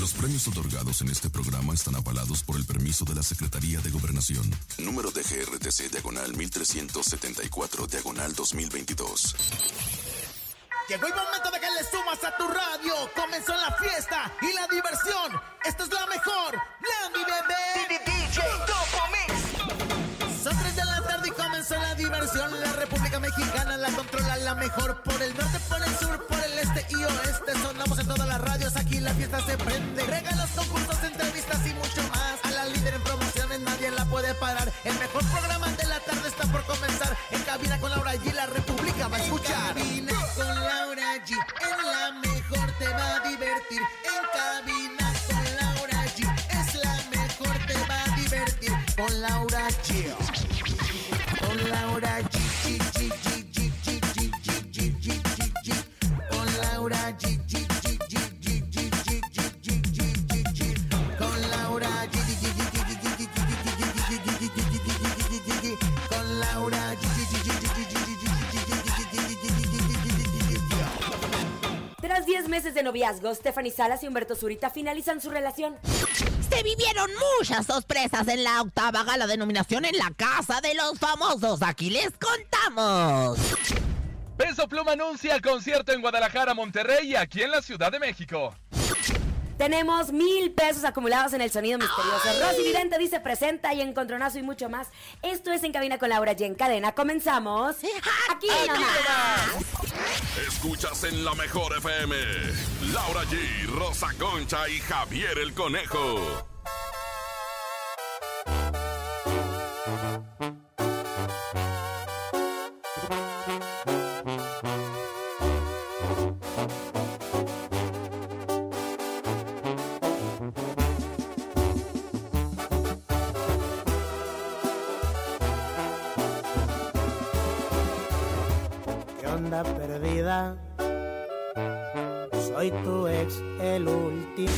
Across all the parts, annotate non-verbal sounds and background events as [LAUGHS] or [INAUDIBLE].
Los premios otorgados en este programa están avalados por el permiso de la Secretaría de Gobernación. Número de GRTC Diagonal 1374 Diagonal 2022. Llegó el momento de que le sumas a tu radio. Comenzó la fiesta y la diversión. Esta es la mejor. La mi bebé. DJ Mix. Son tres de la tarde y comenzó la diversión. Mexicana la controla la mejor. Por el norte, por el sur, por el este y oeste. Sonamos en todas las radios. Aquí la fiesta se prende. Regalos, concursos, entrevistas y mucho más. A la líder en promociones nadie la puede parar. El mejor programa de la tarde está por comenzar. En cabina con Laura G. La República va a escuchar. Tras 10 meses de noviazgo, Stephanie Salas y Humberto Zurita finalizan su relación. Se vivieron muchas sorpresas en la octava gala de nominación en la Casa de los Famosos. Aquí les contamos. Peso Pluma anuncia concierto en Guadalajara, Monterrey y aquí en la Ciudad de México. Tenemos mil pesos acumulados en el sonido misterioso. Rosy Vidente dice presenta y encontronazo y mucho más. Esto es En Cabina con Laura y en cadena. Comenzamos. Aquí nomás. Escuchas en la mejor FM. Laura G, Rosa Concha y Javier el Conejo. Soy tu ex, el último.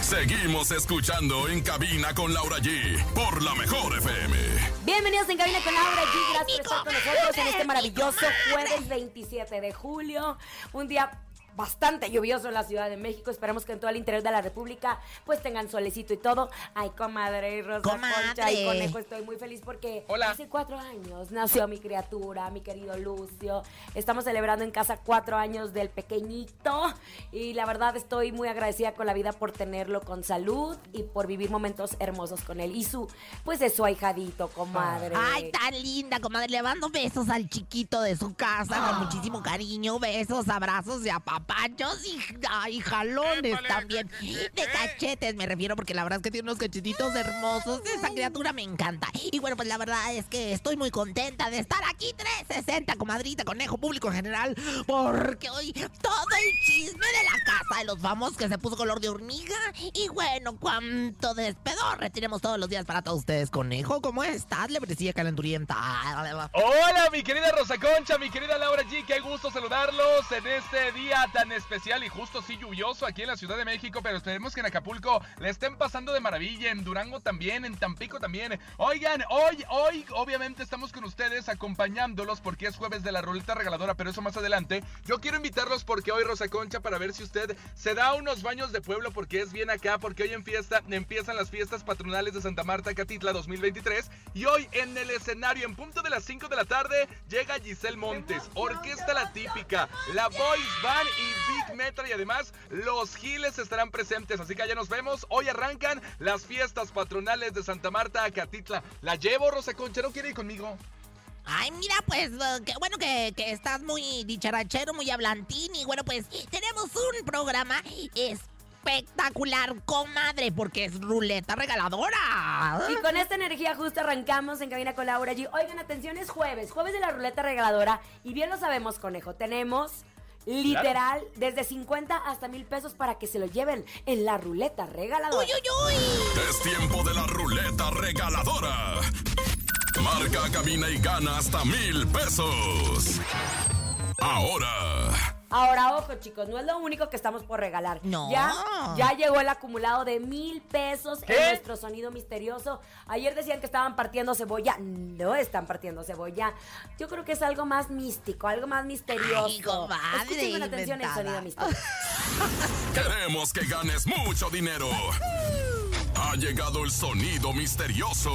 Seguimos escuchando en cabina con Laura G por la mejor FM. Bienvenidos en Cabina con Laura G. Gracias por estar con nosotros en este maravilloso jueves 27 de julio. Un día bastante lluvioso en la Ciudad de México. Esperamos que en todo el interior de la República pues tengan solecito y todo. Ay, comadre, Rosa Comadre. Concha y Conejo, estoy muy feliz porque Hola. hace cuatro años nació mi criatura, mi querido Lucio. Estamos celebrando en casa cuatro años del pequeñito y la verdad estoy muy agradecida con la vida por tenerlo con salud y por vivir momentos hermosos con él. Y su, pues es su ahijadito, comadre. Ay, tan linda, comadre. Le mando besos al chiquito de su casa con muchísimo cariño. Besos, abrazos y apapachos y ay, jalones también. De cachetes me refiero porque la verdad es que tiene unos cachetitos hermosos. Esa criatura me encanta. Y bueno, pues la verdad es que estoy muy contenta de estar aquí 360, comadrita, conejo público en general. Porque hoy todo el chisme de la casa de los famosos que se puso color de hormiga. Y bueno, cuánto despedorre tenemos todos los días para todos ustedes. Conejo, ¿cómo estás? Le parecía calenturienta. Hola, mi querida Rosa Concha, mi querida Laura G. Qué gusto saludarlos en este día tan especial y justo sí lluvioso aquí en la Ciudad de México. Pero esperemos que en Acapulco le estén pasando de maravilla, en Durango también, en Tampico también. Oigan, hoy, hoy, obviamente estamos con ustedes acompañándolos porque es jueves de la ruleta regaladora, pero eso más adelante. Yo quiero invitarlos porque hoy, Rosa Concha, para ver si usted se da unos baños de pueblo porque es bien acá, porque hoy en fiesta empiezan las fiestas patronales de Santa Marta Catitla 2023 y hoy en el escenario en punto de las 5 de la tarde llega Giselle Montes, Orquesta La Típica, la Boys Band y Big Metal y además los Giles estarán presentes, así que allá nos vemos. Hoy arrancan las fiestas patronales de Santa Marta Catitla. La llevo, Rosa Concha, ¿no quiere ir conmigo? Ay, mira, pues, eh, qué bueno que, que estás muy dicharachero, muy hablantín. Y bueno, pues, tenemos un programa espectacular, comadre, porque es ruleta regaladora. Y con esta energía justo arrancamos en Cabina con Laura G. Oigan, atención, es jueves, jueves de la ruleta regaladora. Y bien lo sabemos, conejo, tenemos literal desde 50 hasta mil pesos para que se lo lleven en la ruleta regaladora. ¡Uy, uy, uy! Es tiempo de la ruleta regaladora. Marca, cabina y gana hasta mil pesos. Ahora, Ahora, ojo, chicos, no es lo único que estamos por regalar. No. Ya, ya llegó el acumulado de mil pesos ¿Qué? en nuestro sonido misterioso. Ayer decían que estaban partiendo cebolla. No están partiendo cebolla. Yo creo que es algo más místico, algo más misterioso. Ay, comadre, Escuchen con atención el sonido misterioso. [LAUGHS] Queremos que ganes mucho dinero. Ha llegado el sonido misterioso.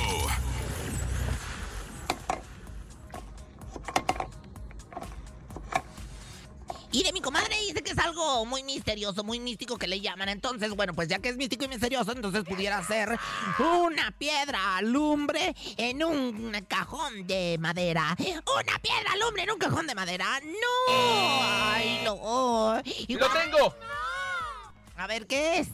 Y de mi comadre dice que es algo muy misterioso, muy místico que le llaman. Entonces, bueno, pues ya que es místico y misterioso, entonces pudiera ser una piedra alumbre en un cajón de madera. ¡Una piedra alumbre en un cajón de madera! ¡No! ¡Ay, no! Y ¡Lo tengo! A ver, ¿qué es?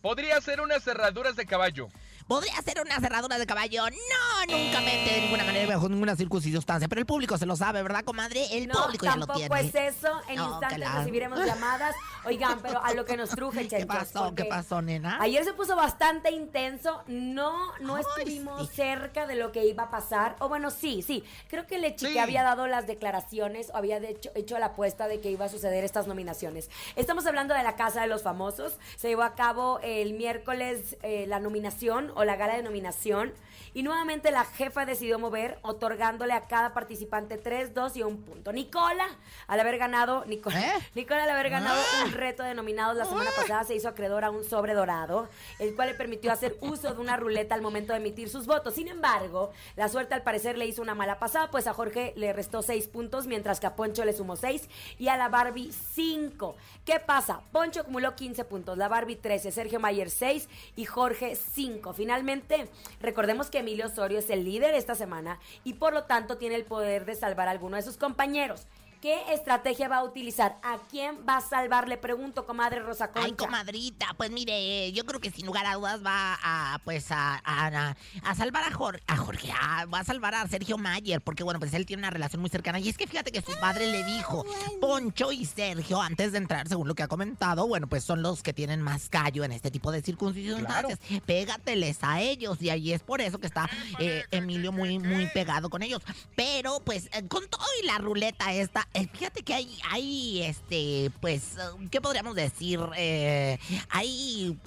Podría ser unas cerraduras de caballo. ¿Podría ser una cerradura de caballo? No, nunca mente de ninguna manera, bajo ninguna circunstancia. Pero el público se lo sabe, ¿verdad, comadre? El No, público ya lo tampoco tiene. es eso. En No, instantes recibiremos llamadas. Oigan, pero a lo que nos truje, [LAUGHS] ¿Qué Chenchos, pasó? ¿Qué pasó, nena? Ayer se puso bastante intenso. No, no Ay, estuvimos sí. cerca de lo que iba a pasar. O bueno, sí, sí. Creo que Lechi Sí. había dado las declaraciones o había hecho, hecho la apuesta de que iba a suceder estas nominaciones. Estamos hablando de la Casa de los Famosos. Se llevó a cabo el miércoles eh, la nominación o la gala de nominación. Y nuevamente la jefa decidió mover, otorgándole a cada participante tres, dos y un punto. Nicola, al haber ganado, Nicola, ¿Eh? Nicola al haber ganado Ah. un reto de nominados la semana pasada se hizo acreedor a un sobre dorado, el cual le permitió hacer uso de una ruleta al momento de emitir sus votos. Sin embargo, la suerte al parecer le hizo una mala pasada, pues a Jorge le restó seis puntos, mientras que a Poncho le sumó seis y a la Barbie cinco. ¿Qué pasa? Poncho acumuló 15 puntos, la Barbie 13, Sergio Mayer 6 y Jorge 5. Finalmente, recordemos que Emilio Osorio es el líder esta semana y por lo tanto tiene el poder de salvar a alguno de sus compañeros. ¿Qué estrategia va a utilizar? ¿A quién va a salvar? Le pregunto, comadre Rosa Concha. Ay, comadrita, pues mire, yo creo que sin lugar a dudas va a, pues, a, a, a salvar a Jorge, a Jorge, a- va a salvar a Sergio Mayer, porque bueno, pues él tiene una relación muy cercana. Y es que fíjate que su padre le dijo, Poncho y Sergio, antes de entrar, según lo que ha comentado, bueno, pues son los que tienen más callo en este tipo de circunstancias. Pégateles a ellos, y ahí es por eso que está eh, Emilio muy, muy pegado con ellos. Pero, pues, eh, con todo y la ruleta esta, eh, fíjate que hay, hay, este, pues, eh, ¿qué podríamos decir? Eh, hay,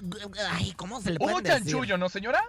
ay, ¿cómo se le puede decir? chanchullo, ¿no, señora?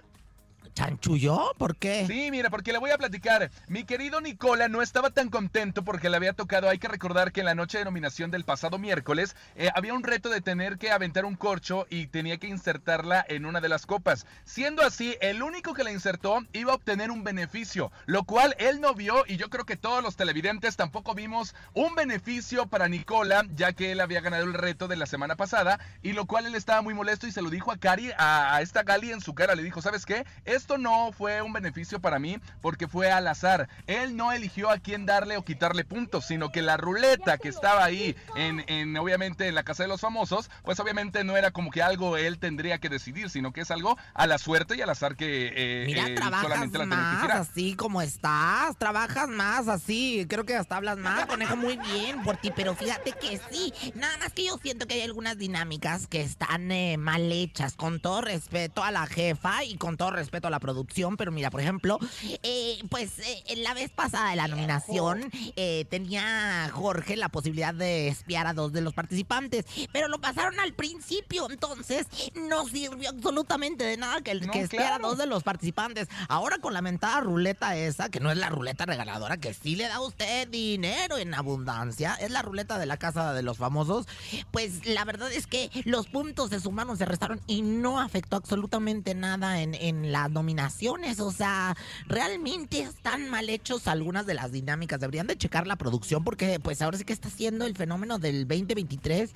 ¿Chanchullo? ¿Por qué? Sí, mira, porque le voy a platicar. Mi querido Nicola no estaba tan contento porque le había tocado. Hay que recordar que en la noche de nominación del pasado miércoles eh, había un reto de tener que aventar un corcho y tenía que insertarla en una de las copas. Siendo así, el único que la insertó iba a obtener un beneficio, lo cual él no vio y yo creo que todos los televidentes tampoco vimos un beneficio para Nicola, ya que él había ganado el reto de la semana pasada y lo cual él estaba muy molesto y se lo dijo a Cari, a, a esta Gali en su cara. Le dijo, ¿sabes qué? Esto no fue un beneficio para mí porque fue al azar. Él no eligió a quién darle o quitarle puntos, sino que la ruleta que estaba ahí en, en, obviamente en la casa de los famosos, pues obviamente no era como que algo él tendría que decidir, sino que es algo a la suerte y al azar que eh, Mira, eh, solamente la que más así como estás, trabajas más así, creo que hasta hablas más, conejo, muy bien por ti, pero fíjate que sí, nada más que yo siento que hay algunas dinámicas que están eh, mal hechas, con todo respeto a la jefa y con todo respeto a la producción, pero mira, por ejemplo, eh, pues eh, la vez pasada de la nominación eh, tenía Jorge la posibilidad de espiar a dos de los participantes, pero lo pasaron al principio, entonces no sirvió absolutamente de nada que, No, que espiara a dos de los participantes. Ahora con la mentada ruleta esa, que no es la ruleta regaladora, que sí le da a usted dinero en abundancia, es la ruleta de la casa de los famosos, pues la verdad es que los puntos se sumaron, se restaron y no afectó absolutamente nada en, en las nominaciones. O sea, realmente están mal hechos algunas de las dinámicas. Deberían de checar la producción porque pues ahora sí que está haciendo el fenómeno del 2023,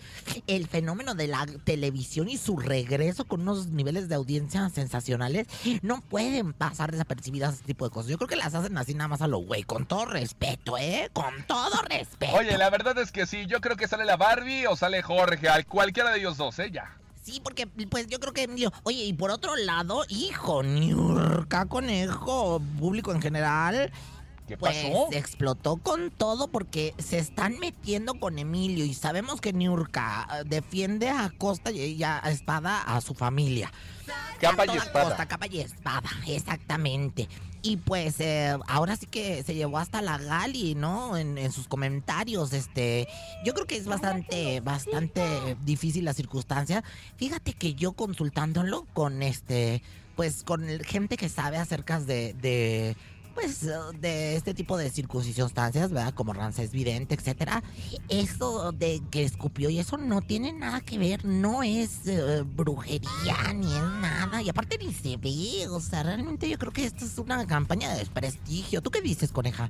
el fenómeno de la televisión y su regreso con unos niveles de audiencia sensacionales. No pueden pasar desapercibidas ese tipo de cosas. Yo creo que las hacen así nada más a lo güey, con todo respeto, ¿eh? Con todo respeto. Oye, la verdad es que sí, yo creo que sale la Barbie o sale Jorge, al cualquiera de ellos dos, ¿eh? Ya. Sí, porque pues yo creo que Emilio. Oye, y por otro lado, hijo, Niurka, conejo, público en general. ¿Qué Pues pasó? explotó con todo porque se están metiendo con Emilio y sabemos que Niurka eh, defiende a costa y a espada a su familia. Capa y espada. costa, capa y espada, exactamente. Y pues eh, ahora sí que se llevó hasta la Gali, ¿no? En, en sus comentarios. Este, yo creo que es bastante, bastante difícil la circunstancia. Fíjate que yo consultándolo con este, pues con gente que sabe acerca de, de pues eh, de este tipo de circunstancias, ¿verdad? Como Ramsés Vidente, etcétera. Eso de que escupió y eso no tiene nada que ver, no es eh, brujería ni es nada. Y aparte ni se ve, o sea, realmente yo creo que esto es una campaña de desprestigio. ¿Tú qué dices, coneja?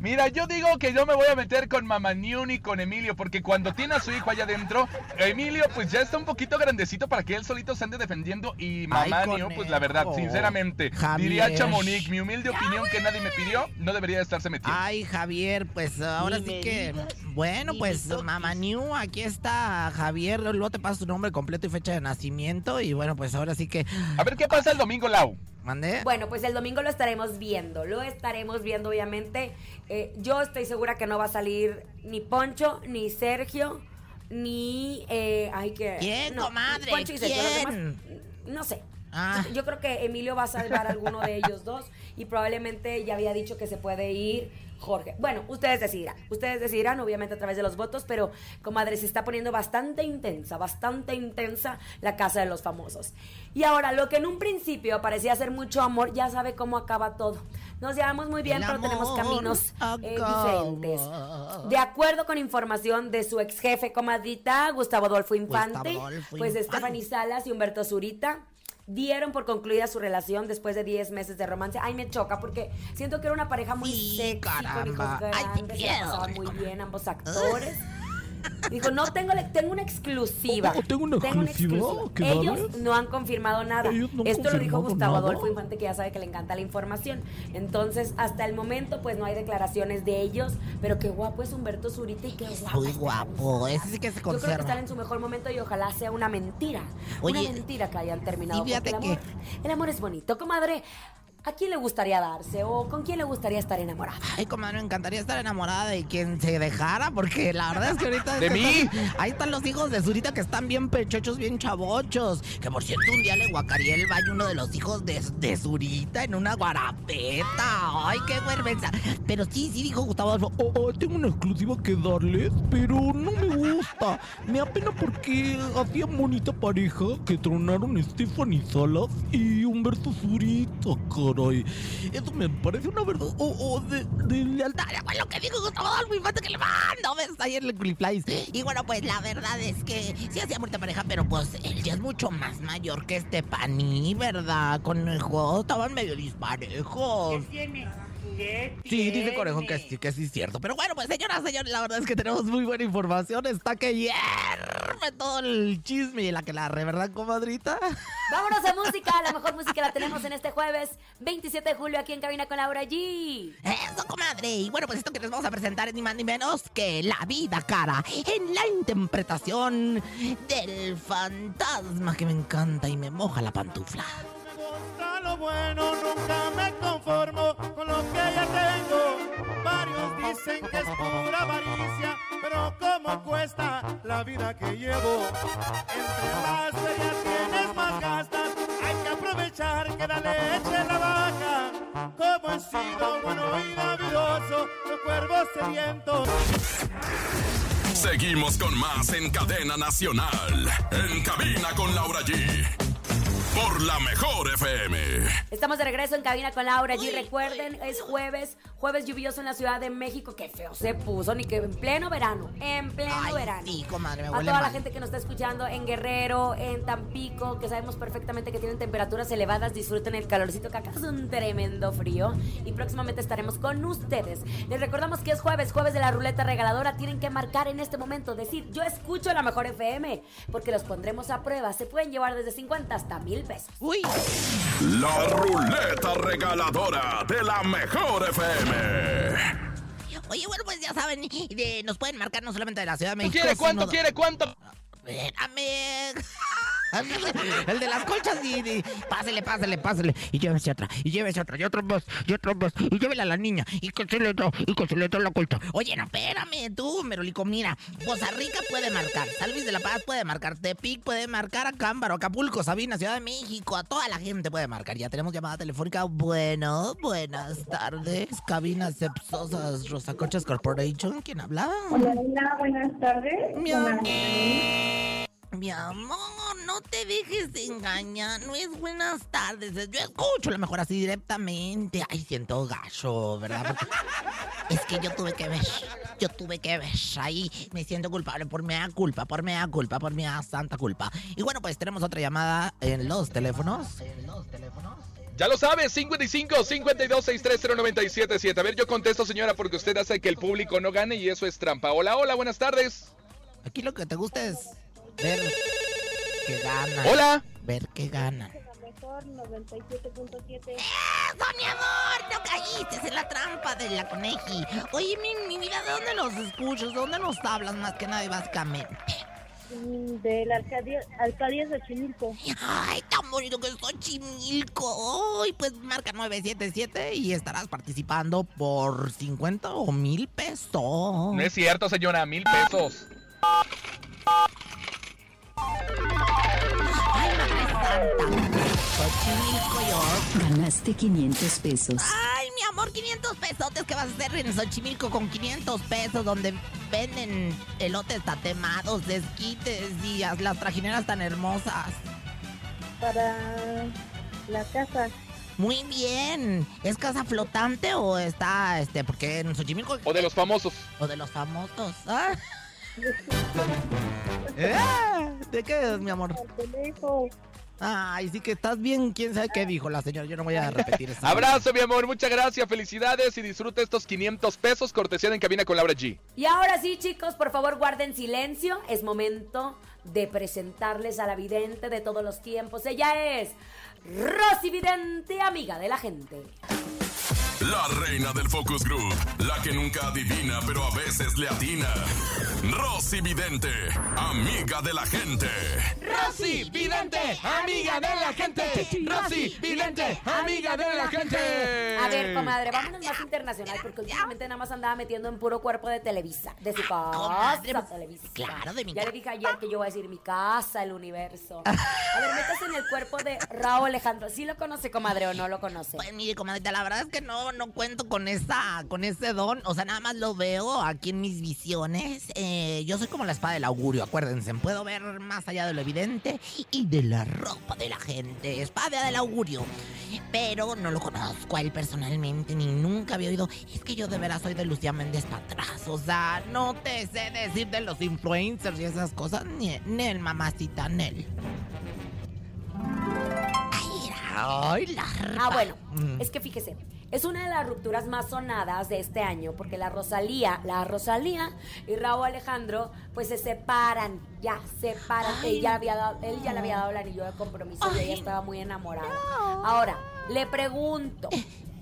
Mira, yo digo que yo me voy a meter con Mamá y con Emilio, porque cuando tiene a su hijo allá adentro, Emilio pues ya está un poquito grandecito para que él solito se ande defendiendo y Mamá pues la verdad, sinceramente, Javier. diría Chamonix, mi humilde opinión que nadie me pidió, no debería de estarse metiendo. Ay, Javier, pues ahora Ni sí me que. digas, Bueno, ni pues toques. Mamá New, aquí está Javier. Luego te paso tu nombre completo y fecha de nacimiento. Y bueno, pues ahora sí que. A ver qué pasa el domingo, Lau. ¿Mandé? Bueno, pues el domingo lo estaremos viendo, lo estaremos viendo obviamente. Eh, yo estoy segura que no va a salir ni Poncho, ni Sergio, ni... Eh, ay, que... ¿Quién, no, comadre? Poncho y Sergio, los ¿Quién? demás, no sé. Ah. Yo creo que Emilio va a salvar a alguno de ellos dos y probablemente ya había dicho que se puede ir Jorge. Bueno, ustedes decidirán. Ustedes decidirán, obviamente, a través de los votos, pero, comadre, se está poniendo bastante intensa, bastante intensa la casa de los famosos. Y ahora, lo que en un principio parecía ser mucho amor, ya sabe cómo acaba todo. Nos llevamos muy bien, El pero tenemos caminos eh, diferentes. De acuerdo con información de su ex jefe, comadrita, Gustavo Adolfo Infante, Adolfo pues Infante. Stephanie Salas y Humberto Zurita dieron por concluida su relación después de 10 meses de romance. Ay, me choca porque siento que era una pareja muy Sí, sexy, con caramba. Ay, se pasaban muy bien ambos actores. Dijo, no, tengo, tengo una exclusiva. Oh, ¿tengo una exclusiva Ellos no han confirmado nada. Ellos no han Esto lo dijo Gustavo nada. Adolfo Infante, que ya sabe que le encanta la información. Entonces, hasta el momento, pues no hay declaraciones de ellos. Pero qué guapo es Humberto Zurita y qué guapo. Muy guapo. Ese sí que se Yo creo que están conserva. en su mejor momento y ojalá sea una mentira. Oye, una mentira que hayan terminado. y fíjate el que- amor, el amor es bonito. Comadre, ¿a quién le gustaría darse o con quién le gustaría estar enamorada? Ay, comadre, me encantaría estar enamorada de quien se dejara, porque la verdad es que ahorita... [LAUGHS] ¿De mí? Ahí están los hijos de Zurita que están bien pechochos, bien chavochos. Que por cierto, un día le guacaría el baño uno de los hijos de, de Zurita en una guarapeta. Ay, qué vergüenza. Pero sí, sí dijo Gustavo Adolfo. Oh, oh, tengo una exclusiva que darles, pero no me gusta. Me da pena porque hacían bonita pareja que tronaron Stephanie Salas y Humberto Zurita, caray. Eso me parece una verdad oh, oh, de, de lealtad. Pues lo que dijo Gustavo Adolfo Infante que le mando besos ahí en el. Y bueno, pues la verdad es que sí hacía bonita pareja, pero pues él ya es mucho más mayor que Stephanie, ¿verdad? Conejo, estaban medio disparejos. Sí, dice Conejo que sí, que sí es cierto. Pero bueno, pues señoras, señores, la verdad es que tenemos muy buena información. Está que hierve todo el chisme y la que la re, ¿verdad, comadrita? [LAUGHS] Vámonos a música. La mejor música la tenemos en este jueves 27 de julio aquí en Cabina con Laura G. Eso, comadre. Y bueno, pues esto que les vamos a presentar es ni más ni menos que La Vida Cara en la interpretación del fantasma que me encanta y me moja la pantufla. Gusta lo bueno, nunca me conformo con lo que ya tengo. Varios dicen que es pura avaricia, pero ¿cómo cuesta la vida que llevo? Entre más ferias tienes, más gastas. Hay que aprovechar que la leche la baja. Como he sido bueno y navidoso, los cuervos sedientos. Seguimos con más en cadena nacional. En cabina con Laura G. Por la mejor FM. Estamos de regreso en cabina con Laura G. Recuerden, es jueves, jueves lluvioso en la Ciudad de México. Qué feo se puso, ni que en pleno verano, en pleno Ay, verano. sí, comadre, me A toda la gente que nos está escuchando en Guerrero, en Tampico, que sabemos perfectamente que tienen temperaturas elevadas, disfruten el calorcito, que acá es un tremendo frío. Y próximamente estaremos con ustedes. Les recordamos que es jueves, jueves de la ruleta regaladora. Tienen que marcar en este momento, decir, yo escucho la mejor FM, porque los pondremos a prueba. Se pueden llevar desde 50 hasta mil pesos. Uy, La ruleta regaladora de la mejor FM. oye, bueno, pues ya saben, de- nos pueden marcar no solamente de la Ciudad de México. ¿Quiere cuánto? sino- ¿Quiere cuánto? Espérame. [LAUGHS] El de las colchas y, y pásele, pásele, pásele. Y llévese otra, y llévese otra, y otra más, y otra más. Y llévela a la niña, y consele otra, y consele otra la colcha. Oye, no, espérame, tú, Merolico, mira. Poza Rica puede marcar, San Luis de la Paz puede marcar, Tepic puede marcar, a Cámbaro, Acapulco, Sabina, Ciudad de México, a toda la gente puede marcar. Ya tenemos llamada telefónica. Bueno, buenas tardes. Cabinas Sepsosas Rosaconchas Corporation. ¿Quién habla? Hola, hola, buenas tardes. Mi Hola. Mi amor, no te dejes de engañar. No es buenas tardes. Yo escucho a lo mejor así directamente. Ay, siento gacho, ¿verdad? Porque es que yo tuve que ver. Yo tuve que ver. Ahí me siento culpable por mea culpa, por mea culpa, por mea santa culpa. Y bueno, pues tenemos otra llamada en los teléfonos. En los teléfonos. Ya lo sabes, 55 52 630 977. A ver, yo contesto, señora, porque usted hace que el público no gane y eso es trampa. Hola, hola, buenas tardes. Aquí lo que te gusta es ver que ganan. Hola. Ver que ganan. La mejor 97.7. ¡Eso, mi amor! ¡No caíste en la trampa de la coneji! Oye, mi, mi vida, ¿de dónde nos escuchas? ¿De dónde nos hablas más que nadie, básicamente? mm, De la Arcadia, Arcadia Xochimilco. ¡Ay, tan bonito que es Xochimilco! ¡Ay, pues marca 977 y estarás participando por 50 o mil pesos! No es cierto, señora, mil pesos. ¡Ay, madre santa! Xochimilco, yo... Ganaste 500 pesos. Ay, mi amor, 500 pesotes que vas a hacer en Xochimilco con 500 pesos donde venden elotes tatemados, desquites y las trajineras tan hermosas. Para la casa. Muy bien. ¿Es casa flotante o está, este, porque en Xochimilco... O de los famosos. O de los famosos. ¿ah? [LAUGHS] ¿Eh? ¿De qué es, mi amor? Ay, sí que estás bien. ¿Quién sabe qué dijo la señora? Yo no voy a repetir eso. [LAUGHS] Abrazo, mi amor, muchas gracias, felicidades y disfruta estos 500 pesos cortesía de en cabina con Laura G. Y ahora sí, chicos, por favor, guarden silencio. Es momento de presentarles a la vidente de todos los tiempos. Ella es Rosy Vidente, amiga de la gente. La reina del Focus Group. La que nunca adivina, pero a veces le atina. Rosy Vidente. Amiga de la gente. Rosy, vidente, amiga de la gente. Rosy, vidente, amiga de la gente. A ver, comadre, vámonos más internacional porque últimamente nada más andaba metiendo en puro cuerpo de Televisa. De su casa, Comadre, Televisa. claro, de mi Ya le dije ayer que yo voy a decir mi casa, el universo. A ver, métase en el cuerpo de Raúl Alejandro. ¿Sí lo conoce, comadre, o no lo conoce? Pues mire, comadita, la verdad es que no, no cuento con esa, con ese don. O sea, nada más lo veo aquí en mis visiones. Eh, yo soy como la espada del augurio, acuérdense. Puedo ver más allá de lo evidente y de la ropa de la gente. Espada del augurio. Pero no lo conozco a él personalmente, ni nunca había oído. Es que yo de veras soy de Lucía Méndez para atrás. O sea, no te sé decir de los influencers y esas cosas. Ni, ni el mamacita, ni él. Ay, ay, la Ah, bueno, Mm. es que fíjese, es una de las rupturas más sonadas de este año porque la Rosalía, la Rosalía y Raúl Alejandro, pues se separan, ya se separan. Ay. Él ya, había dado, él ya le había dado el anillo de compromiso y ella estaba muy enamorada. Ahora, le pregunto.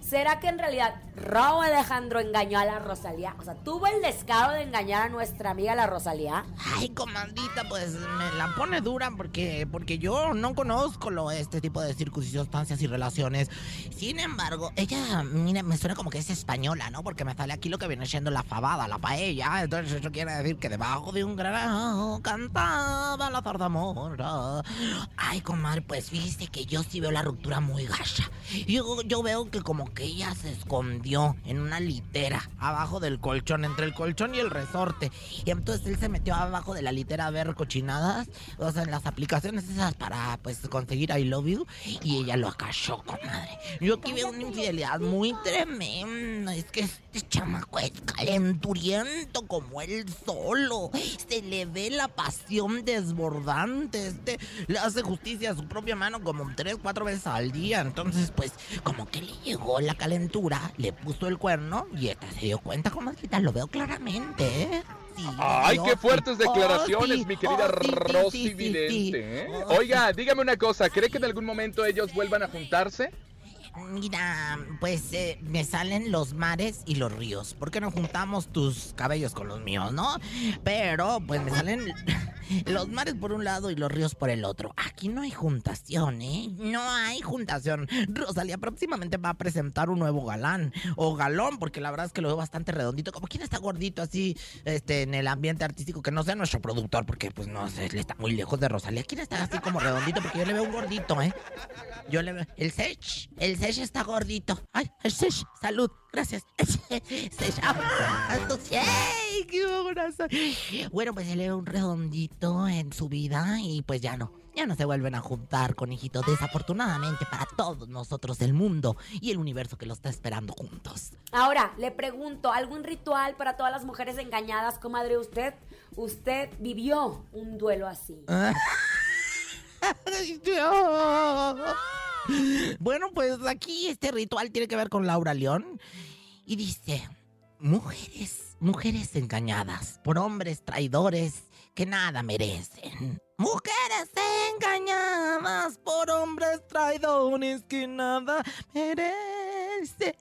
¿Será que en realidad Raúl Alejandro engañó a la Rosalía? O sea, ¿tuvo el descaro de engañar a nuestra amiga la Rosalía? Ay, comandita, pues me la pone dura porque, porque yo no conozco lo, este tipo de circunstancias y relaciones. Sin embargo, ella, mira, me suena como que es española, ¿no? Porque me sale aquí lo que viene siendo la fabada, la paella. Entonces eso quiere decir que debajo de un grano cantaba la zarzamora. Ay, comadre, pues fíjese que yo sí veo la ruptura muy gacha. Yo, yo veo que como ella se escondió en una litera abajo del colchón, entre el colchón y el resorte. Y entonces él se metió abajo de la litera a ver cochinadas, o sea, en las aplicaciones esas para pues conseguir I love you. Y ella lo acachó, comadre. Yo aquí veo una infidelidad muy tremenda. Es que este chamaco es calenturiento como él solo. Se le ve la pasión desbordante. Este le hace justicia a su propia mano como tres, cuatro veces al día. Entonces, pues, como que le llegó la calentura, le puso el cuerno y esta se dio cuenta, comadrita. Lo veo claramente, ¿eh? Sí, Ay, qué fuertes Oh, declaraciones, mi querida oh, sí, Rosy Vidente. ¿eh? Oh, Oiga, dígame una cosa, ¿cree que en algún momento ellos vuelvan a juntarse? Mira, pues eh, me salen los mares y los ríos. ¿Por qué no juntamos tus cabellos con los míos, no? Pero, pues me salen [LAUGHS] Los mares por un lado y los ríos por el otro. Aquí no hay juntación, ¿eh? No hay juntación. Rosalía próximamente va a presentar un nuevo galán. O galón, porque la verdad es que lo veo bastante redondito. Como quien está gordito así este, en el ambiente artístico, que no sea nuestro productor, porque pues no sé, él está muy lejos de Rosalía. ¿Quién está así como redondito? Porque yo le veo un gordito, ¿eh? Yo le veo. El Sech. El Sech está gordito. Ay, el Sech. Salud. Gracias. ¡Qué abrazo! Bueno, pues él era un redondito en su vida y pues ya no. Ya no se vuelven a juntar con hijitos, desafortunadamente para todos nosotros, el mundo y el universo que lo está esperando juntos. Ahora, le pregunto, ¿algún ritual para todas las mujeres engañadas, comadre? ¿Usted, usted vivió un duelo así? [LAUGHS] Bueno, pues aquí este ritual tiene que ver con Laura León. Y dice, mujeres, mujeres engañadas por hombres traidores que nada merecen. Mujeres engañadas por hombres traidores que nada merecen.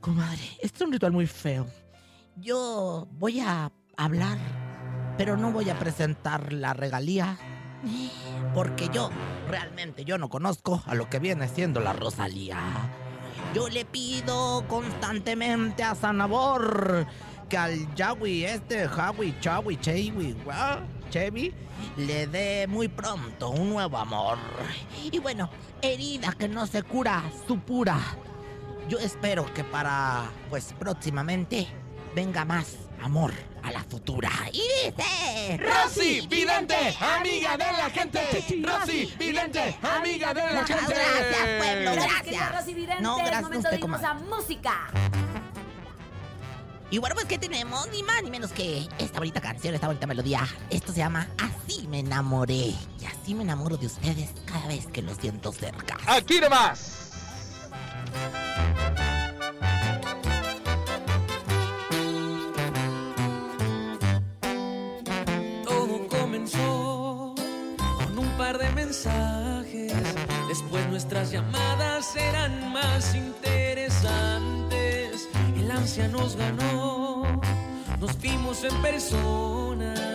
Comadre, este es un ritual muy feo. Yo voy a hablar, pero no voy a presentar la regalía. Porque yo, realmente, yo no conozco a lo que viene siendo la Rosalía. Yo le pido constantemente a Sanabor que al Yawi este, Jawi, Chawi, Chewi, le dé muy pronto un nuevo amor. Y bueno, herida que no se cura, supura. Yo espero que para, pues próximamente, venga más amor a la futura. Y dice... Rosy Vidente, amiga de la gente. Rosy Vidente, amiga de la Muchas gente. gracias, pueblo, Gracias. Rosy Vidente. No, gracias momento usted, de irnos a música. Y bueno, pues ¿qué tenemos? Ni más ni menos que esta bonita canción, esta bonita melodía. Esto se llama Así me enamoré. Y así me enamoro de ustedes cada vez que los siento cerca. Aquí nomás. Después nuestras llamadas eran más interesantes. El ansia nos ganó. Nos vimos en persona.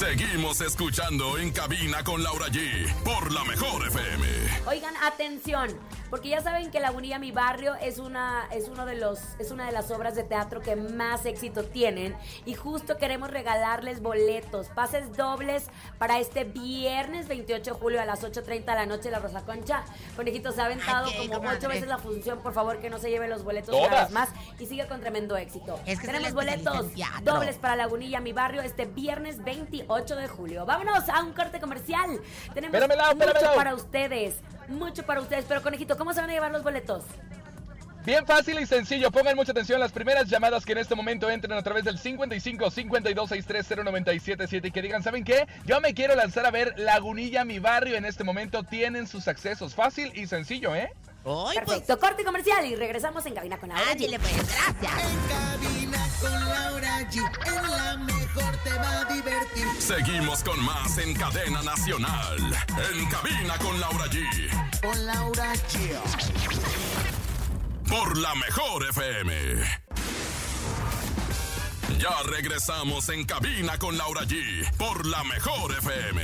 Seguimos escuchando en cabina con Laura G por la mejor FM. Oigan, atención, porque ya saben que Lagunilla Mi Barrio es una, es uno de los, es una de las obras de teatro que más éxito tienen. Y justo queremos regalarles boletos, pases dobles para este viernes 28 de julio a las 8.30 de la noche la Rosa Concha. Conejito se ha aventado Ay, como ocho veces la función, por favor que no se lleve los boletos Todas. una vez más. Y sigue con tremendo éxito. Es que Tenemos la boletos en dobles para Lagunilla Mi Barrio este viernes 28 de julio. Vámonos a un corte comercial. Tenemos mucho para ustedes. Mucho para ustedes. Pero, conejito, ¿cómo se van a llevar los boletos? Bien fácil y sencillo. Pongan mucha atención las primeras llamadas que en este momento entren a través del 55 52 63 0977 y que digan, ¿saben qué? Yo me quiero lanzar a ver Lagunilla, mi barrio. En este momento tienen sus accesos. Fácil y sencillo, ¿eh? Hoy, pues, Perfecto, corte comercial y regresamos en cabina con Laura G. ándale, pues, gracias. Cabina con Laura G. En la mejor te va a divertir. Seguimos con más en cadena nacional. En cabina con Laura G Con Laura G. por la mejor FM. Ya regresamos en cabina con Laura G por la mejor FM.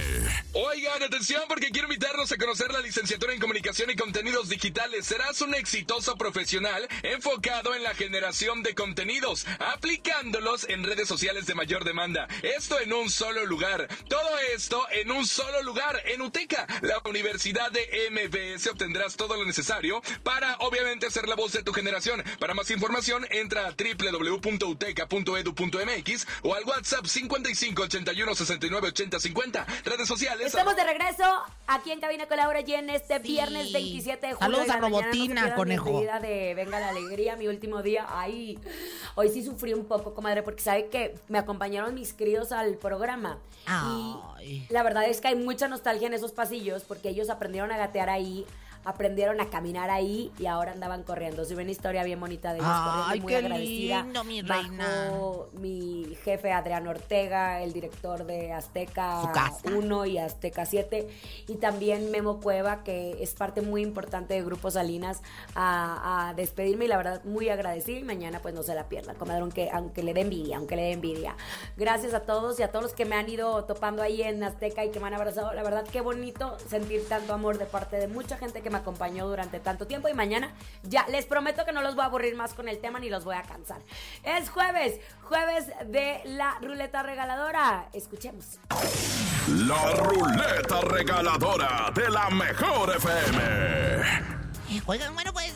Oigan, atención porque quiero invitarlos a conocer la licenciatura en comunicación y contenidos digitales. Serás un exitoso profesional enfocado en la generación de contenidos, aplicándolos en redes sociales de mayor demanda. Esto en un solo lugar. Todo esto en un solo lugar, en UTECA, la Universidad de MBS. Obtendrás todo lo necesario para, obviamente, ser la voz de tu generación. Para más información, entra a o al WhatsApp 55 81 69 80 50. Redes sociales. Estamos de regreso aquí en Cabina con Laura G en este Sí. viernes 27 de julio. Saludos de la a. No Robotina, mi conejo. de Venga la Alegría, mi último día. Ay, hoy sí sufrí un poco, comadre, porque sabe que me acompañaron mis críos al programa. Ay. Y la verdad es que hay mucha nostalgia en esos pasillos porque ellos aprendieron a gatear ahí aprendieron a caminar ahí y ahora andaban corriendo. Si una historia bien bonita de ellos corriendo, Ay, muy qué agradecida. lindo, mi Bajó reina. mi jefe Adrián Ortega, el director de Azteca Su casa. 1 y Azteca 7, y también Memo Cueva, que es parte muy importante de Grupo Salinas, a, a despedirme y la verdad muy agradecida y mañana pues no se la pierda, comadre, aunque, aunque le dé envidia, aunque le dé envidia. Gracias a todos y a todos los que me han ido topando ahí en Azteca y que me han abrazado, la verdad qué bonito sentir tanto amor de parte de mucha gente que me acompañó durante tanto tiempo y mañana ya les prometo que no los voy a aburrir más con el tema ni los voy a cansar. Es jueves, jueves de la ruleta regaladora. Escuchemos. La ruleta regaladora de la mejor FM. Oigan, bueno, pues, eh,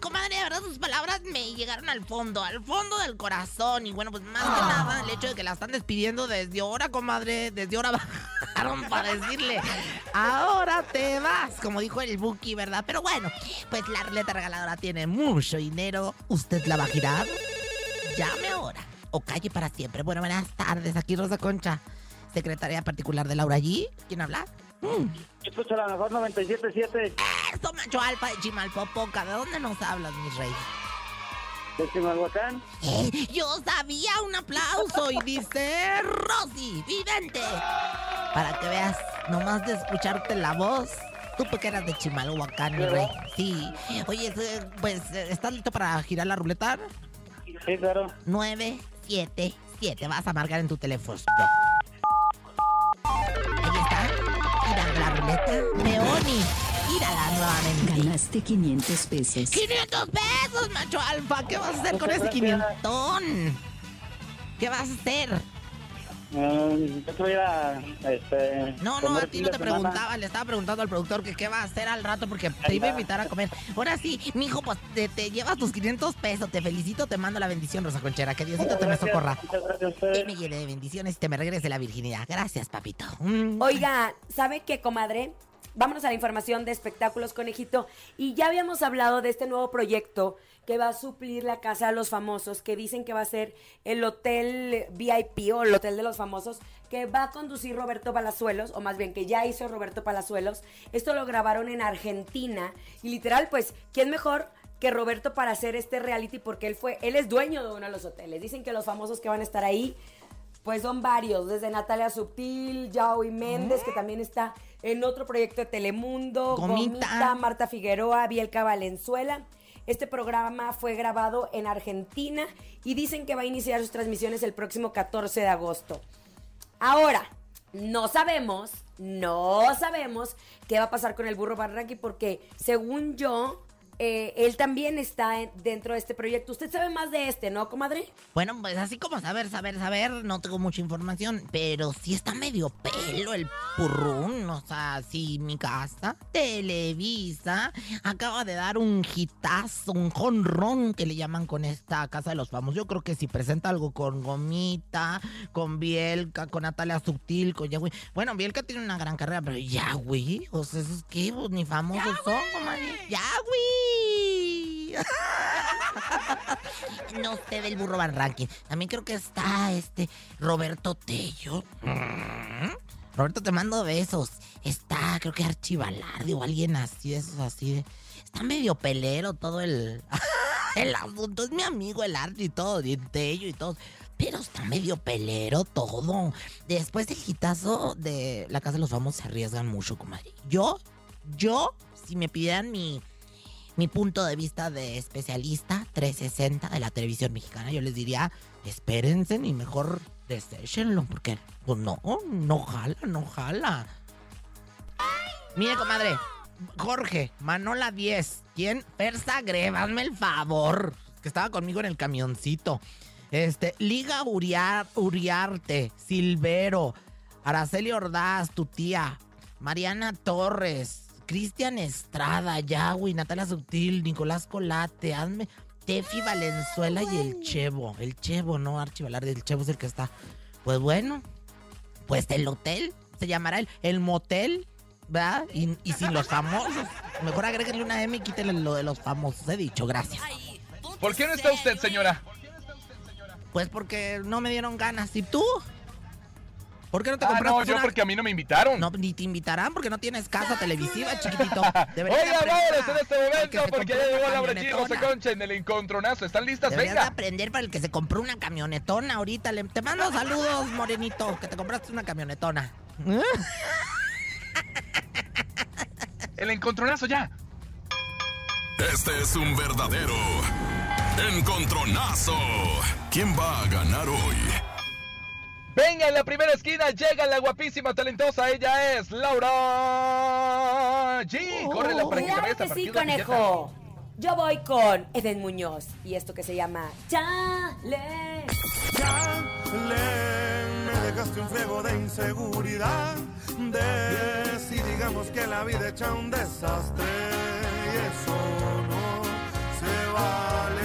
comadre, de verdad sus palabras me llegaron al fondo, al fondo del corazón. Y bueno, pues más que nada, el hecho de que la están despidiendo desde ahora, comadre, desde ahora [LAUGHS] bajaron para decirle, ahora te vas, como dijo el Buki, ¿verdad? Pero bueno, pues la ruleta regaladora tiene mucho dinero. ¿Usted la va a girar? Llame ahora o calle para siempre. Bueno, buenas tardes, aquí Rosa Concha, secretaria particular de Laura G. ¿Quién habla? Mm. Escucha la mejor 97.7 Eso, macho alfa de Chimalpopoca. ¿De dónde nos hablas, mi rey? de Chimalhuacán. Eh, Yo sabía un aplauso y dice Rosy, vidente. Para que veas, nomás de escucharte la voz. Tú porque eras de Chimalhuacán, mi rey. Sí. Oye, eh, pues, eh, ¿estás listo para girar la ruleta? Sí, claro. 977. Vas a marcar en tu teléfono. Ahí está. Girando la ruleta. Leoni, gírala nuevamente. Ganaste 500 pesos. 500 pesos, macho alfa. ¿Qué vas a hacer con ese quinientón? ¿Qué vas a hacer? Mm, yo te voy a este, No, no, a ti no te semana. preguntaba, le estaba preguntando al productor que qué va a hacer al rato porque te iba a invitar a comer. Ahora sí, mijo, pues te, te llevas tus 500 pesos, te felicito, te mando la bendición, Rosa Conchera, que Diosito te me socorra. Y me llene de bendiciones y te me regrese la virginidad. Gracias, papito. Mm. Oiga, ¿sabe qué, comadre? Vámonos a la información de espectáculos, conejito. Y ya habíamos hablado de este nuevo proyecto que va a suplir la Casa de los Famosos, que dicen que va a ser el hotel VIP o el hotel de los famosos, que va a conducir Roberto Palazuelos, o más bien que ya hizo Roberto Palazuelos. Esto lo grabaron en Argentina. Y literal, pues, ¿quién mejor? que Roberto para hacer este reality porque él fue, él es dueño de uno de los hoteles. Dicen que los famosos que van a estar ahí, pues son varios, desde Natalia Subtil, Joey Méndez, que también está en otro proyecto de Telemundo, Gomita. Gomita, Marta Figueroa, Bielka Valenzuela. Este programa fue grabado en Argentina y dicen que va a iniciar sus transmisiones el próximo 14 de agosto. Ahora, no sabemos, no sabemos qué va a pasar con el burro Barranqui porque según yo, eh, él también está en- dentro de este proyecto. Usted sabe más de este, ¿no, comadre? Bueno, pues así como saber, saber, saber, no tengo mucha información, pero sí está medio pelo el purrún, o sea, sí, mi casa, Televisa, acaba de dar un hitazo, un jonrón que le llaman con esta Casa de los Famosos. Yo creo que si presenta algo con Gomita, con Bielka, con Natalia Subtil, con Yahweh. Bueno, Bielka tiene una gran carrera, pero Yahweh, o sea, esos que pues, ni famosos son, comadre. Yahweh. No sé del burro Van Ranking. También creo que está este Roberto Tello. Mm. Roberto, te mando besos. Está, creo que Archivalardi o alguien así, esos así. Está medio pelero todo el. [LAUGHS] el asunto. Es mi amigo el Archi y todo, y el Tello y todo. Pero está medio pelero todo. Después del hitazo de la Casa de los Famosos se arriesgan mucho, comadre. Yo, yo, si me pidieran mi mi punto de vista de especialista 360 de la televisión mexicana, yo les diría, espérense y mejor deséchenlo, porque pues no, no jala, no jala. Mire, comadre, Jorge, Manola 10, ¿quién? Persagre, hazme el favor, que estaba conmigo en el camioncito. Este, Liga Uriar- Uriarte, Silvero, Araceli Ordaz, tu tía, Mariana Torres, Cristian Estrada, Yahweh, Natalia Subtil, Nicolás Colate, hazme, Tefi Valenzuela y el Chevo. El Chevo, no Archivalardi, el Chevo es el que está. Pues bueno, pues el hotel se llamará el, el motel, ¿verdad? Y, y sin los famosos. Mejor agréguenle una M y quítenle lo de los famosos, he dicho, gracias. ¿Por qué no está usted, señora? Pues porque no me dieron ganas. ¿Y tú? ¿Por qué no te Ah, compraste no, yo una- porque a mí no me invitaron. No, ni te invitarán porque no tienes casa televisiva, chiquitito. [LAUGHS] Deberías de aprender vámonos en a- este momento porque ya llegó Laura. Rosa camionetona. Concha en el encontronazo. ¿Están listas? Deberías de Venga. aprender para el que se compró una camionetona ahorita. Le- te mando saludos, Morenito, que te compraste una camionetona. [LAUGHS] El encontronazo ya. Este es un verdadero encontronazo. ¿Quién va a ganar hoy? Venga, en la primera esquina llega la guapísima, talentosa. Ella es Laura G. Córrela para que se vaya Claro esta que sí, conejo. Yo voy con Eden Muñoz y esto que se llama Chale. Le, me dejaste un friego de inseguridad. De si digamos que la vida echa un desastre. Y eso no se vale.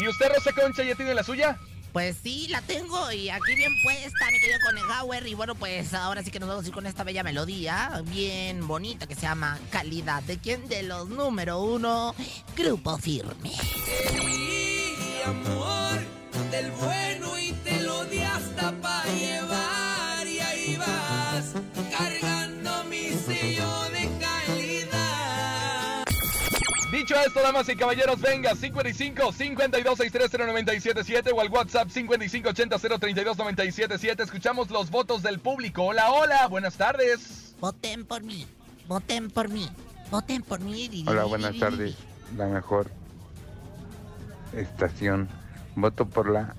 ¿Y usted, Rosa Concha, ya tiene la suya? Pues sí, la tengo y aquí bien puesta, mi querido Conejauer. Y bueno, pues ahora sí que nos vamos a ir con esta bella melodía, bien bonita, que se llama Calidad. ¿De quién? De los número uno, Grupo Firme. Dicho esto, damas y caballeros, venga, 55 52 630 977 o al WhatsApp 55 80 032 977. Escuchamos los votos del público. Hola, hola, buenas tardes. Voten por mí, voten por mí, voten por mí. Hola, buenas tardes. La mejor estación. Voto por la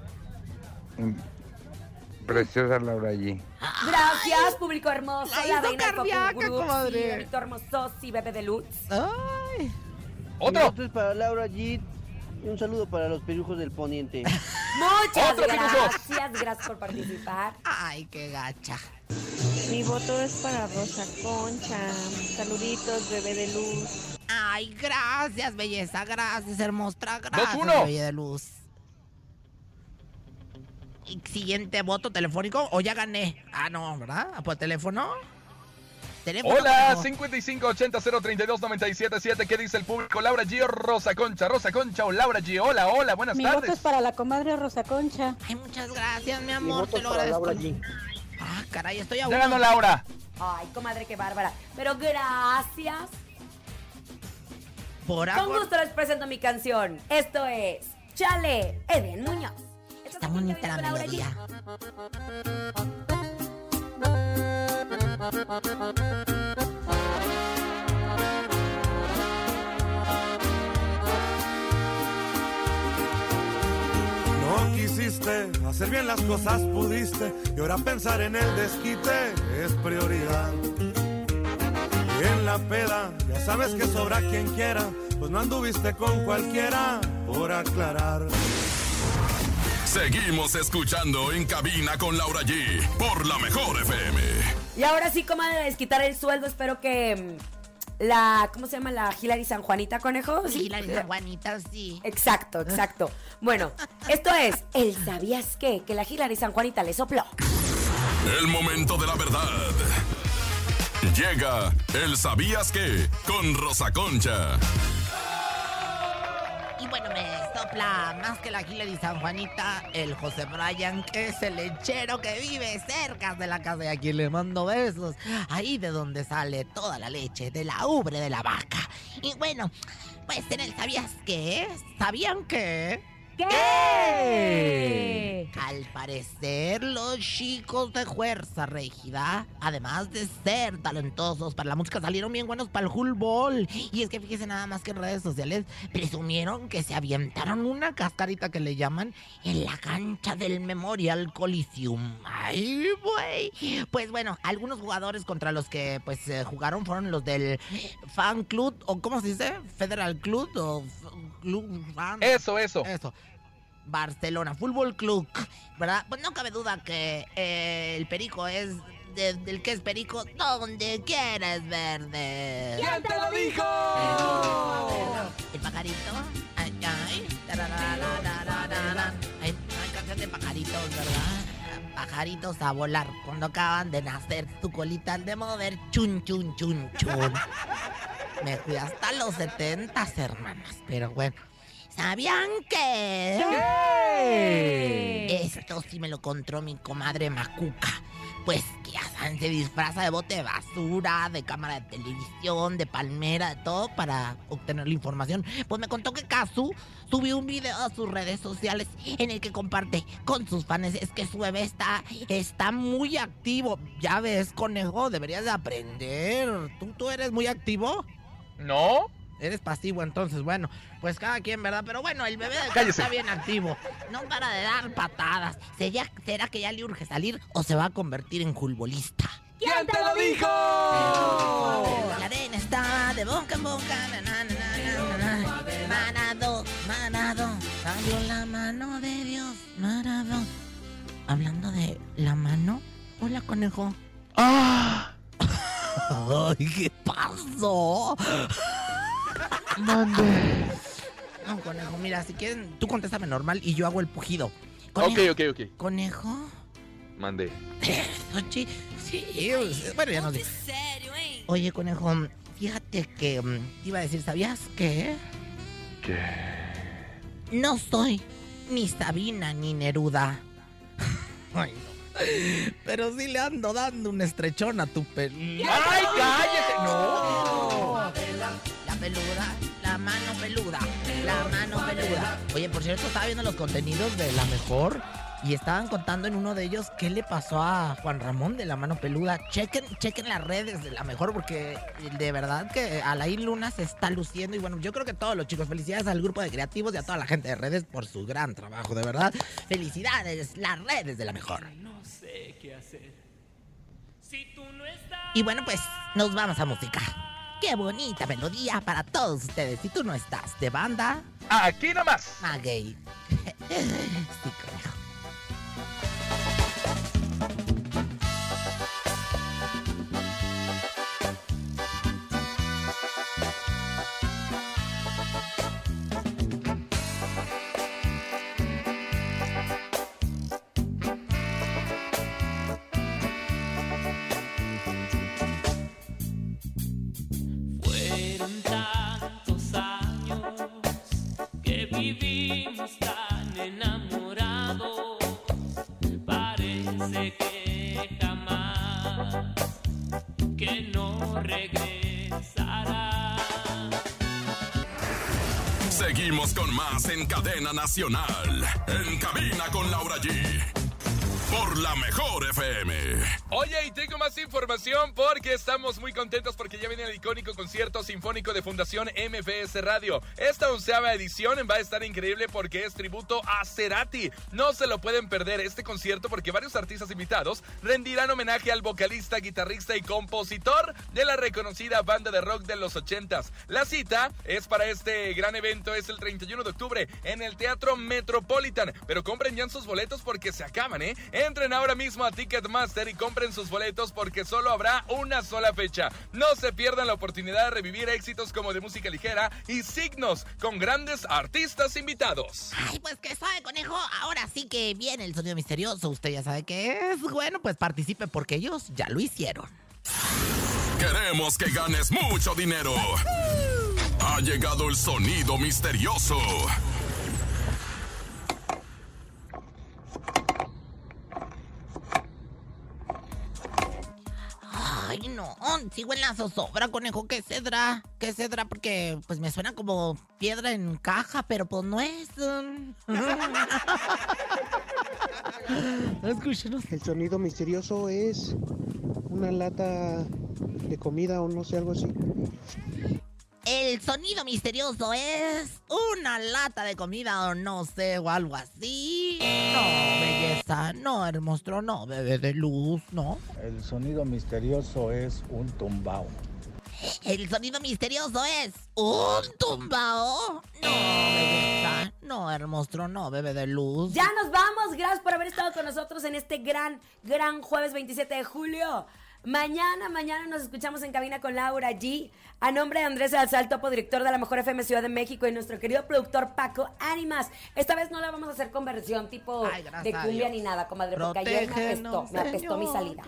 preciosa Laura G. Gracias, público hermoso. La La reina del comadre. sí, Benito hermoso, sí, bebé de luz. Ay. Otro. Esto es para Laura G. Y un saludo para los pirujos del poniente. [LAUGHS] Muchas Otro, pirujo. gracias, gracias por participar. Ay, qué gacha. Mi voto es para Rosa Concha. Saluditos, bebé de luz. Ay, gracias, belleza, gracias, hermosa, gracias, uno. bella de luz. Y siguiente voto telefónico, o ya gané. Ah, no, ¿verdad? ¿Por teléfono? Teléfono. Hola, conejo. 55 80 032 977. ¿Qué dice el público? Laura G o Rosa Concha. Rosa Concha o Laura G. Hola, hola, buenas Mi voto tardes. es para la comadre Rosa Concha. Ay, muchas gracias, mi Mi amor, voto te lo para agradezco. Laura G. Ah, caray, estoy a Ya ganó. Laura. Ay, comadre, qué bárbara. Pero gracias. Por Con gusto les presento mi canción. Esto es Chale, Eden Muñoz. Esto Está bonita la Laura G. No quisiste hacer bien las cosas, pudiste. Y ahora pensar en el desquite es prioridad. Y en la peda, ya sabes que sobra quien quiera. Pues no anduviste con cualquiera, por aclarar. Seguimos escuchando en cabina con Laura G por la mejor FM. Y ahora sí, comadre, desquitar el sueldo. Espero que mm, la. ¿Cómo se llama? La Hilary San Juanita, conejo. Sí, la San Juanita, sí. Exacto, exacto. Bueno, esto es el ¿Sabías qué? Que la Hilary San Juanita le sopló. El momento de la verdad. Llega el ¿Sabías qué? Con Rosa Concha. Bueno, me sopla más que la Hilary San Juanita, el José Bryan, que es el lechero que vive cerca de la casa y a quien le mando besos. Ahí de donde sale toda la leche, de la ubre de la vaca. Y bueno, pues en el ¿Sabías qué? ¿Sabían qué? ¿Qué? Al parecer, los chicos de Fuerza Régida, además de ser talentosos para la música, salieron bien buenos para el fútbol. Y es que fíjense nada más que en redes sociales presumieron que se avientaron una cascarita que le llaman en la cancha del Memorial Coliseum. ¡Ay, güey! Pues bueno, algunos jugadores contra los que pues eh, jugaron fueron los del Fan Club, o ¿cómo se dice? Federal Club, o Club. Eso, eso. Eso. Barcelona Fútbol Club, ¿verdad? Pues no cabe duda que eh, el perico es de- del que es perico donde quieres verde. ¿Quién te lo dijo? El pajarito. Ay, ay. Ay, hay canción de pajaritos, ¿verdad? Pajaritos a volar cuando acaban de nacer. Tu colita al de mover. Chun, chun, chun, chun. Me fui hasta los setentas, hermanas. Pero bueno. ¿Sabían que? ¿Qué? Esto sí me lo contó mi comadre Macuca. Pues que saben, se disfraza de bote de basura, de cámara de televisión, de palmera, de todo para obtener la información. Pues me contó que Kazu subió un video a sus redes sociales en el que comparte con sus fans. Es que su bebé está, está muy activo. Ya ves, conejo, deberías de aprender. ¿Tú, tú eres muy activo? ¿No? Eres pasivo, entonces, bueno, pues cada quien, ¿verdad? Pero bueno, el bebé de está bien activo. No para de dar patadas. ¿Será, ¿Será que ya le urge salir o se va a convertir en futbolista? ¿Quién te lo dijo? La arena está de boca en boca. Na, na, na, Salió la mano de Dios. Manado. Hablando de la mano. Hola, conejo. ¡Ah! [LAUGHS] Ay, ¿qué pasó? [LAUGHS] Mande. No, conejo, mira, si quieren, tú contéstame normal y yo hago el pujido. Ok, Conejo. ok, ok. ¿Conejo? Mandé. Sochi, [LAUGHS] sí, bueno, ya no sé. Oye, conejo, fíjate que mm, te iba a decir, ¿sabías qué? ¿Qué? No soy ni Sabina ni Neruda. [LAUGHS] Ay, no. Pero sí le ando dando un estrechón a tu pelo. ¡Ay, cállese! ¡No! La peluda, la mano peluda, la mano peluda. Oye, por cierto, estaba viendo los contenidos de La Mejor y estaban contando en uno de ellos qué le pasó a Juan Ramón de La Mano Peluda. Chequen, chequen las redes de La Mejor porque de verdad que Alain Luna se está luciendo y bueno, yo creo que todos los chicos, felicidades al grupo de creativos y a toda la gente de redes por su gran trabajo, de verdad. Felicidades, las redes de La Mejor. Y bueno, pues nos vamos a música. Qué bonita melodía para todos ustedes. Si tú no estás de banda, Aquí nomás. Maguey. [LAUGHS] sí, conejo. Nacional. En cabina con Laura G. Por la mejor FM. Oye, y tengo más información porque estamos muy contentos porque ya viene el icónico concierto sinfónico de Fundación MFS Radio. Esta onceava edición va a estar increíble porque es tributo a Cerati. No se lo pueden perder este concierto porque varios artistas invitados rendirán homenaje al vocalista, guitarrista y compositor de la reconocida banda de rock de los 80s. La cita es para este gran evento, es el 31 de octubre en el Teatro Metropolitan. Pero compren ya sus boletos porque se acaban, ¿eh? Entren ahora mismo a Ticketmaster y compren sus boletos porque solo habrá una sola fecha. No se pierdan la oportunidad de revivir éxitos como de música ligera y signos con grandes artistas invitados. Ay, pues que sabe, conejo. Ahora sí que viene el sonido misterioso. Usted ya sabe qué es. Bueno, pues participe porque ellos ya lo hicieron. Queremos que ganes mucho dinero. Ha llegado el sonido misterioso. Ay, no. Sigo en la zozobra, conejo. ¿Qué cedrá? ¿Qué cedrá? Porque pues me suena como piedra en caja, pero pues no es. um. [LAUGHS] Escúchenos. El sonido misterioso es una lata de comida o no sé, algo así. El sonido misterioso es una lata de comida o no sé, o algo así. No, belleza, no, hermoso, no, bebé de luz, no. El sonido misterioso es un tumbao. El sonido misterioso es un tumbao. No, belleza, no, hermoso, no, bebé de luz. Ya nos vamos. Gracias por haber estado con nosotros en este gran, gran jueves 27 de julio. Mañana, mañana nos escuchamos en cabina con Laura G. A nombre de Andrés Alzal, topo director de la Mejor FM Ciudad de México y nuestro querido productor Paco Ánimas. Esta vez no la vamos a hacer conversión tipo Ay, de cumbia ni nada, comadre, porque ayer me apestó, me apestó mi salida.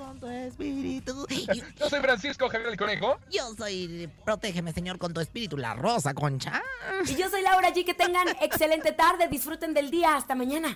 Yo soy Francisco Javier el Conejo. Yo soy, protégeme, Señor, con tu espíritu, la rosa, concha. Y yo soy Laura G. Que tengan [LAUGHS] excelente tarde, disfruten del día. Hasta mañana.